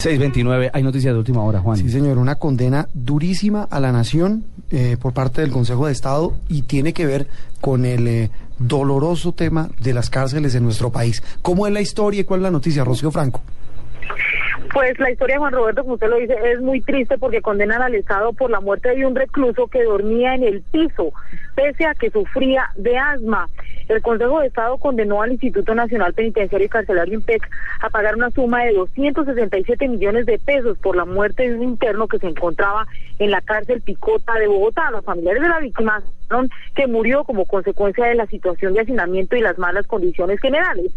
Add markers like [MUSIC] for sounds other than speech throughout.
629, hay noticias de última hora, Juan. Sí, señor, una condena durísima a la nación eh, por parte del Consejo de Estado y tiene que ver con el eh, doloroso tema de las cárceles en nuestro país. ¿Cómo es la historia y cuál es la noticia, Rocío Franco? Pues la historia de Juan Roberto, como usted lo dice, es muy triste porque condenan al Estado por la muerte de un recluso que dormía en el piso, pese a que sufría de asma. El Consejo de Estado condenó al Instituto Nacional Penitenciario y Carcelario IMPEC a pagar una suma de 267 millones de pesos por la muerte de un interno que se encontraba en la cárcel Picota de Bogotá. Los familiares de la víctima que murió como consecuencia de la situación de hacinamiento y las malas condiciones generales.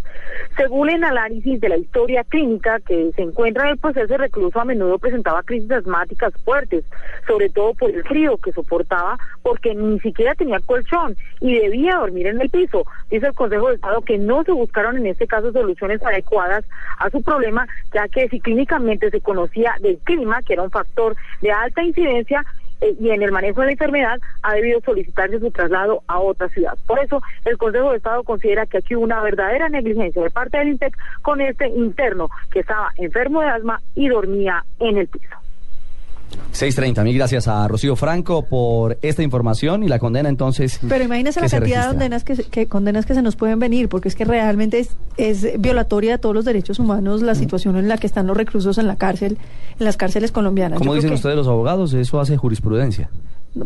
Según el análisis de la historia clínica que se encuentra en el proceso, recluso a menudo presentaba crisis asmáticas fuertes, sobre todo por el frío que soportaba porque ni siquiera tenía colchón y debía dormir en el piso. Dice el Consejo de Estado que no se buscaron en este caso soluciones adecuadas a su problema, ya que si clínicamente se conocía del clima, que era un factor de alta incidencia, y en el manejo de la enfermedad ha debido solicitarse su traslado a otra ciudad. Por eso, el Consejo de Estado considera que aquí hubo una verdadera negligencia de parte del INTEC con este interno que estaba enfermo de asma y dormía en el piso. 6.30, mil gracias a Rocío Franco por esta información y la condena entonces. Pero imagínese la cantidad de condenas que, condenas que se nos pueden venir, porque es que realmente es, es violatoria de todos los derechos humanos la situación en la que están los reclusos en la cárcel, en las cárceles colombianas. ¿Cómo dicen ustedes los abogados? Eso hace jurisprudencia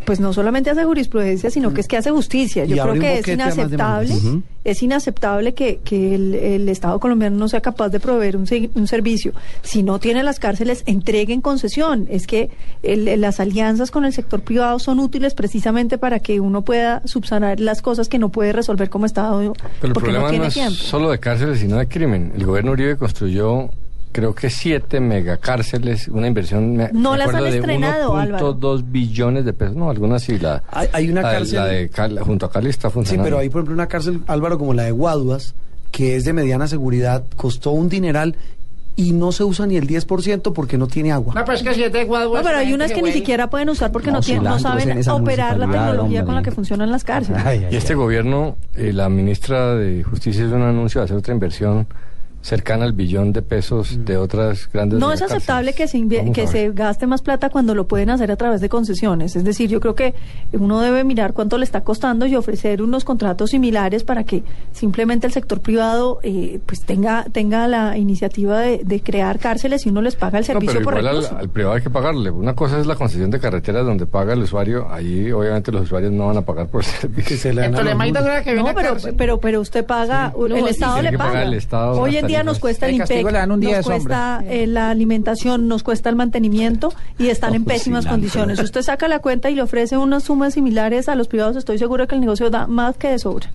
pues no solamente hace jurisprudencia, sino que es que hace justicia. Yo creo que es inaceptable, es inaceptable que, que el, Estado colombiano no sea capaz de proveer un, un, servicio. Si no tiene las cárceles, entreguen concesión. Es que las alianzas con el sector privado son útiles precisamente para que uno pueda subsanar las cosas que no puede resolver como Estado. Pero el problema no, es solo de cárceles, sino de crimen. El gobierno Uribe construyó creo que siete megacárceles, una inversión no las han estrenado, de 1.2 billones de pesos, no, algunas sí, la, hay, una cárcel junto a Cali está funcionando. Sí, pero hay por ejemplo una cárcel, Álvaro, como la de Guaduas, que es de mediana seguridad, costó un dineral y no se usa ni el 10% porque no tiene agua. No, pero es que siete Guaduas... No, pero hay unas que, ni siquiera pueden usar porque no, tienen, no saben operar la tecnología con la que funcionan las cárceles. y este gobierno, eh, la ministra de Justicia hizo un anuncio de hacer otra inversión cercana al billón de pesos de otras grandes. No es aceptable que se que se gaste más plata cuando lo pueden hacer a través de concesiones. Es decir, yo creo que uno debe mirar cuánto le está costando y ofrecer unos contratos similares para que simplemente el sector privado eh, pues tenga tenga la iniciativa de, crear cárceles y uno les paga el servicio no, pero igual al, privado hay que pagarle. Una cosa es la concesión de carreteras donde paga el usuario. Ahí obviamente los usuarios no van a pagar por [LAUGHS] servicio. no, pero, pero, pero usted paga, el Estado le paga. El Estado Hoy en día nos cuesta el IMPEC, nos cuesta eh, la alimentación, nos cuesta el mantenimiento y están en pues pésimas condiciones. Si usted saca la cuenta y le ofrece unas sumas similares a los privados, estoy seguro que el negocio da más que de sobra.